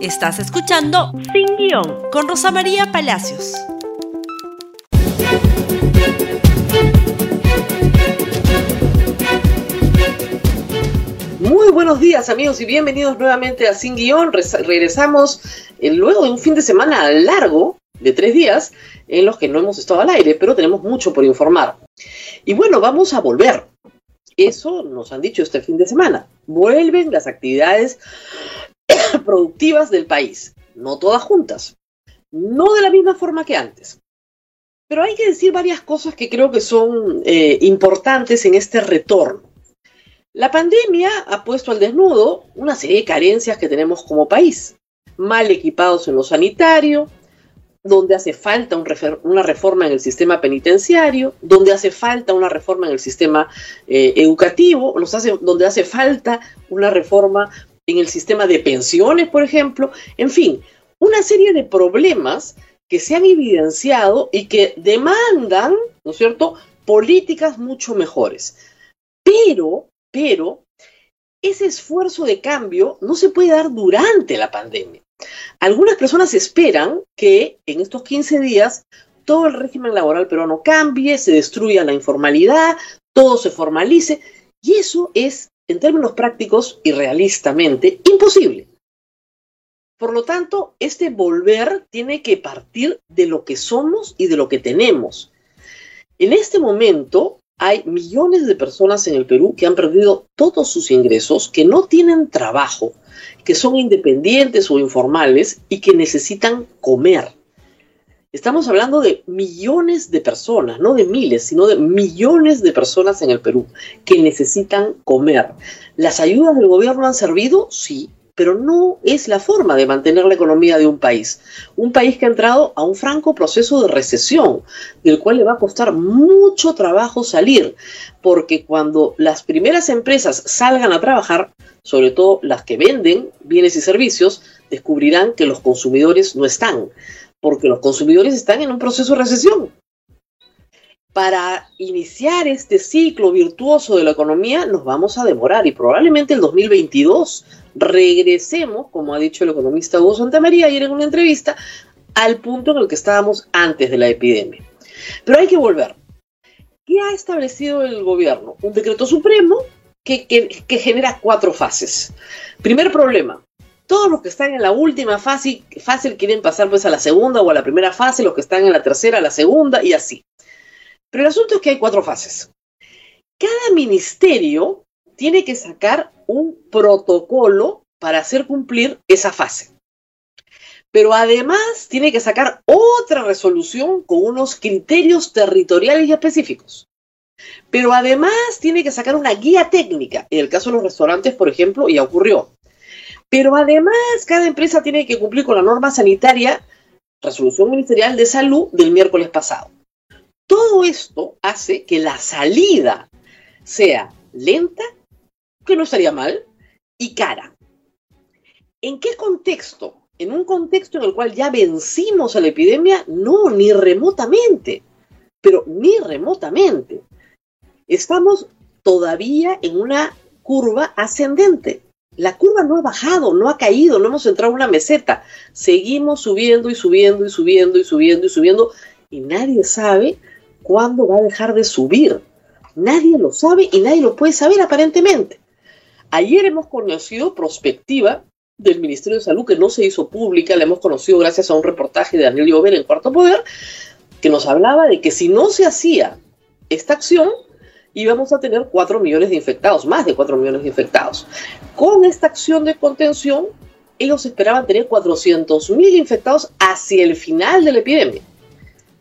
Estás escuchando Sin Guión con Rosa María Palacios. Muy buenos días amigos y bienvenidos nuevamente a Sin Guión. regresamos eh, luego de un fin de semana largo de tres días en los que no hemos estado al aire, pero tenemos mucho por informar. Y bueno, vamos a volver. Eso nos han dicho este fin de semana. Vuelven las actividades productivas del país, no todas juntas, no de la misma forma que antes. Pero hay que decir varias cosas que creo que son eh, importantes en este retorno. La pandemia ha puesto al desnudo una serie de carencias que tenemos como país, mal equipados en lo sanitario, donde hace falta una reforma en el sistema penitenciario, donde hace falta una reforma en el sistema eh, educativo, donde hace falta una reforma en el sistema de pensiones, por ejemplo, en fin, una serie de problemas que se han evidenciado y que demandan, ¿no es cierto?, políticas mucho mejores. Pero, pero, ese esfuerzo de cambio no se puede dar durante la pandemia. Algunas personas esperan que en estos 15 días todo el régimen laboral peruano cambie, se destruya la informalidad, todo se formalice, y eso es en términos prácticos y realistamente imposible. Por lo tanto, este volver tiene que partir de lo que somos y de lo que tenemos. En este momento hay millones de personas en el Perú que han perdido todos sus ingresos, que no tienen trabajo, que son independientes o informales y que necesitan comer. Estamos hablando de millones de personas, no de miles, sino de millones de personas en el Perú que necesitan comer. ¿Las ayudas del gobierno han servido? Sí, pero no es la forma de mantener la economía de un país. Un país que ha entrado a un franco proceso de recesión, del cual le va a costar mucho trabajo salir, porque cuando las primeras empresas salgan a trabajar, sobre todo las que venden bienes y servicios, descubrirán que los consumidores no están porque los consumidores están en un proceso de recesión. Para iniciar este ciclo virtuoso de la economía nos vamos a demorar y probablemente el 2022 regresemos, como ha dicho el economista Hugo Santamaría ayer en una entrevista, al punto en el que estábamos antes de la epidemia. Pero hay que volver. ¿Qué ha establecido el gobierno? Un decreto supremo que, que genera cuatro fases. Primer problema, todos los que están en la última fase, quieren pasar pues a la segunda o a la primera fase, los que están en la tercera a la segunda y así. Pero el asunto es que hay cuatro fases. Cada ministerio tiene que sacar un protocolo para hacer cumplir esa fase. Pero además tiene que sacar otra resolución con unos criterios territoriales y específicos. Pero además tiene que sacar una guía técnica. En el caso de los restaurantes, por ejemplo, ya ocurrió. Pero además, cada empresa tiene que cumplir con la norma sanitaria, resolución ministerial de salud del miércoles pasado. Todo esto hace que la salida sea lenta, que no estaría mal, y cara. ¿En qué contexto? En un contexto en el cual ya vencimos a la epidemia, no, ni remotamente, pero ni remotamente. Estamos todavía en una curva ascendente. La curva no ha bajado, no ha caído, no hemos entrado en una meseta. Seguimos subiendo y subiendo y subiendo y subiendo y subiendo y nadie sabe cuándo va a dejar de subir. Nadie lo sabe y nadie lo puede saber aparentemente. Ayer hemos conocido prospectiva del Ministerio de Salud que no se hizo pública, la hemos conocido gracias a un reportaje de Daniel Llover en Cuarto Poder, que nos hablaba de que si no se hacía esta acción, íbamos a tener 4 millones de infectados, más de 4 millones de infectados. Con esta acción de contención, ellos esperaban tener 400 mil infectados hacia el final de la epidemia.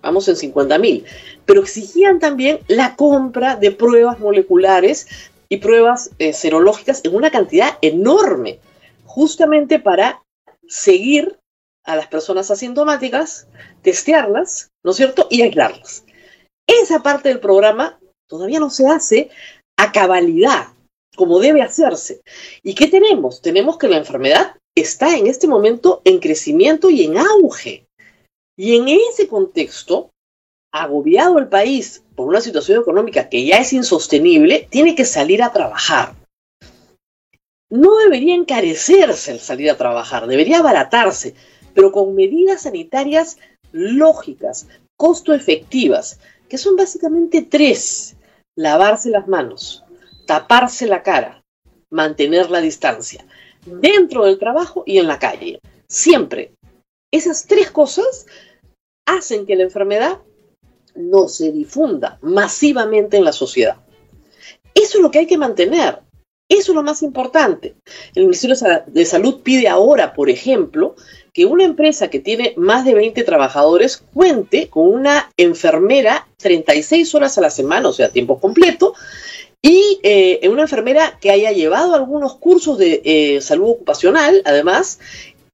Vamos en 50 mil. Pero exigían también la compra de pruebas moleculares y pruebas eh, serológicas en una cantidad enorme, justamente para seguir a las personas asintomáticas, testearlas, ¿no es cierto? Y aislarlas. Esa parte del programa todavía no se hace a cabalidad, como debe hacerse. ¿Y qué tenemos? Tenemos que la enfermedad está en este momento en crecimiento y en auge. Y en ese contexto, agobiado el país por una situación económica que ya es insostenible, tiene que salir a trabajar. No debería encarecerse el salir a trabajar, debería abaratarse, pero con medidas sanitarias lógicas, costo efectivas, que son básicamente tres. Lavarse las manos, taparse la cara, mantener la distancia, dentro del trabajo y en la calle. Siempre. Esas tres cosas hacen que la enfermedad no se difunda masivamente en la sociedad. Eso es lo que hay que mantener. Eso es lo más importante. El Ministerio de Salud pide ahora, por ejemplo, que una empresa que tiene más de 20 trabajadores cuente con una enfermera 36 horas a la semana, o sea, tiempo completo, y eh, una enfermera que haya llevado algunos cursos de eh, salud ocupacional, además,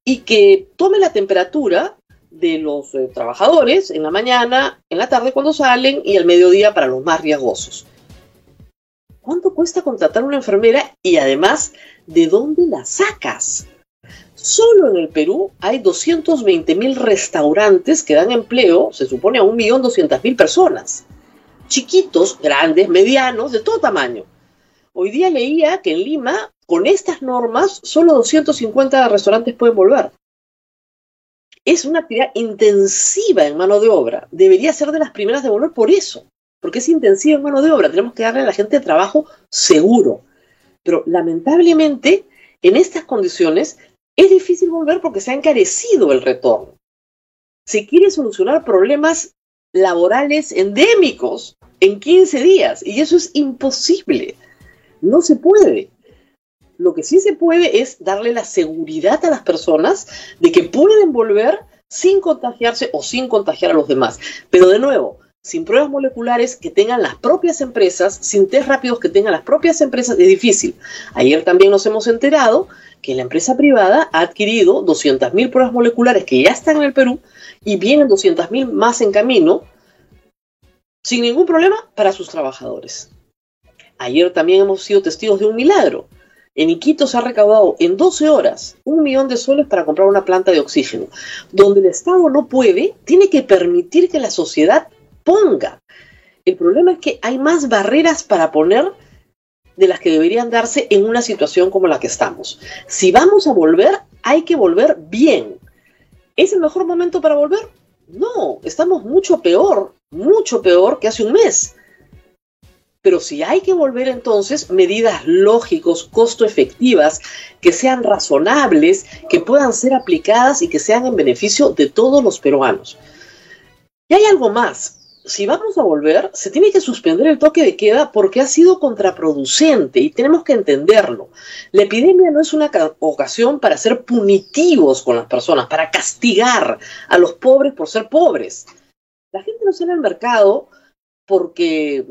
y que tome la temperatura de los eh, trabajadores en la mañana, en la tarde cuando salen y al mediodía para los más riesgosos. ¿Cuánto cuesta contratar una enfermera y además de dónde la sacas? Solo en el Perú hay 220 mil restaurantes que dan empleo, se supone, a 1.200.000 personas. Chiquitos, grandes, medianos, de todo tamaño. Hoy día leía que en Lima, con estas normas, solo 250 restaurantes pueden volver. Es una actividad intensiva en mano de obra. Debería ser de las primeras de volver por eso porque es intensivo en mano de obra, tenemos que darle a la gente trabajo seguro. Pero lamentablemente, en estas condiciones, es difícil volver porque se ha encarecido el retorno. Se quiere solucionar problemas laborales endémicos en 15 días y eso es imposible. No se puede. Lo que sí se puede es darle la seguridad a las personas de que pueden volver sin contagiarse o sin contagiar a los demás. Pero de nuevo, sin pruebas moleculares que tengan las propias empresas, sin test rápidos que tengan las propias empresas, es difícil. Ayer también nos hemos enterado que la empresa privada ha adquirido 200.000 pruebas moleculares que ya están en el Perú y vienen 200.000 más en camino sin ningún problema para sus trabajadores. Ayer también hemos sido testigos de un milagro. En Iquitos se ha recaudado en 12 horas un millón de soles para comprar una planta de oxígeno. Donde el Estado no puede, tiene que permitir que la sociedad ponga. El problema es que hay más barreras para poner de las que deberían darse en una situación como la que estamos. Si vamos a volver, hay que volver bien. ¿Es el mejor momento para volver? No, estamos mucho peor, mucho peor que hace un mes. Pero si hay que volver entonces, medidas lógicos, costo efectivas, que sean razonables, que puedan ser aplicadas y que sean en beneficio de todos los peruanos. Y hay algo más si vamos a volver, se tiene que suspender el toque de queda porque ha sido contraproducente y tenemos que entenderlo. La epidemia no es una ocasión para ser punitivos con las personas, para castigar a los pobres por ser pobres. La gente no sale al mercado porque,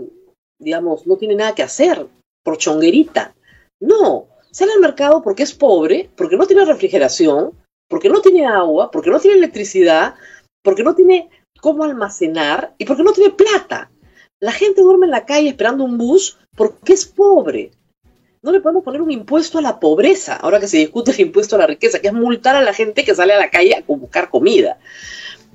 digamos, no tiene nada que hacer, por chonguerita. No, sale al mercado porque es pobre, porque no tiene refrigeración, porque no tiene agua, porque no tiene electricidad, porque no tiene cómo almacenar y porque no tiene plata. La gente duerme en la calle esperando un bus porque es pobre. No le podemos poner un impuesto a la pobreza, ahora que se discute el impuesto a la riqueza, que es multar a la gente que sale a la calle a buscar comida.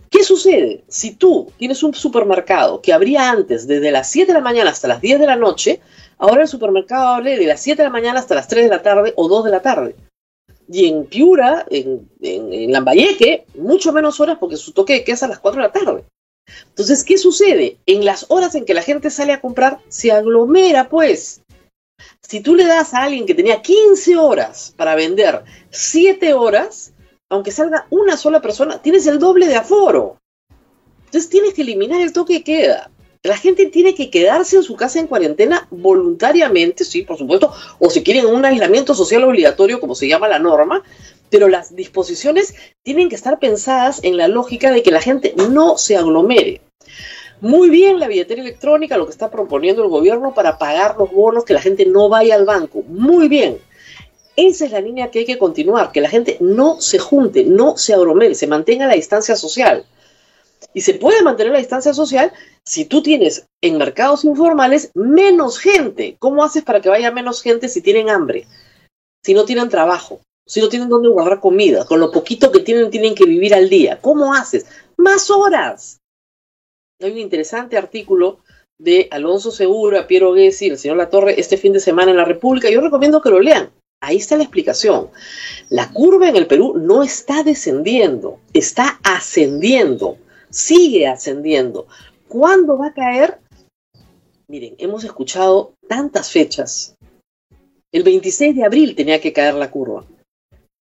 ¿Qué sucede? Si tú tienes un supermercado que abría antes desde las 7 de la mañana hasta las 10 de la noche, ahora el supermercado abre de las 7 de la mañana hasta las 3 de la tarde o 2 de la tarde y en Piura, en, en, Lambayeque, mucho menos horas porque su toque de queda es a las 4 de la tarde. Entonces, ¿qué sucede? En las horas en que la gente sale a comprar, se aglomera, pues. Si tú le das a alguien que tenía 15 horas para vender 7 horas, aunque salga una sola persona, tienes el doble de aforo. Entonces tienes que eliminar el toque de queda. La gente tiene que quedarse en su casa en cuarentena voluntariamente, sí, por supuesto, o si quieren un aislamiento social obligatorio, como se llama la norma, pero las disposiciones tienen que estar pensadas en la lógica de que la gente no se aglomere. Muy bien la billetera electrónica, lo que está proponiendo el gobierno para pagar los bonos, que la gente no vaya al banco. Muy bien. Esa es la línea que hay que continuar, que la gente no se junte, no se aglomere, se mantenga la distancia social. Y se puede mantener la distancia social si tú tienes en mercados informales menos gente. ¿Cómo haces para que vaya menos gente si tienen hambre? Si no tienen trabajo, si no tienen dónde guardar comida, con lo poquito que tienen tienen que vivir al día. ¿Cómo haces? Más horas. Hay un interesante artículo de Alonso Segura, Piero Gessi, el señor Latorre, este fin de semana en la República. Yo recomiendo que lo lean. Ahí está la explicación. La curva en el Perú no está descendiendo, está ascendiendo, sigue ascendiendo. ¿Cuándo va a caer? Miren, hemos escuchado tantas fechas. El 26 de abril tenía que caer la curva.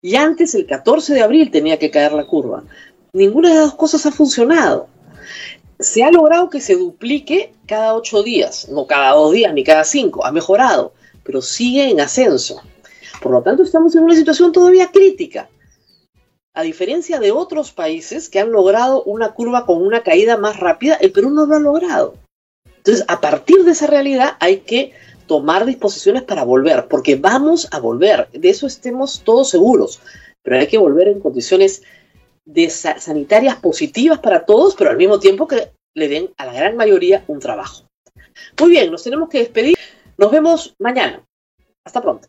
Y antes, el 14 de abril, tenía que caer la curva. Ninguna de las dos cosas ha funcionado. Se ha logrado que se duplique cada ocho días, no cada dos días ni cada cinco, ha mejorado, pero sigue en ascenso. Por lo tanto, estamos en una situación todavía crítica. A diferencia de otros países que han logrado una curva con una caída más rápida, el Perú no lo ha logrado. Entonces, a partir de esa realidad hay que tomar disposiciones para volver, porque vamos a volver, de eso estemos todos seguros, pero hay que volver en condiciones de sanitarias positivas para todos, pero al mismo tiempo que le den a la gran mayoría un trabajo. Muy bien, nos tenemos que despedir. Nos vemos mañana. Hasta pronto.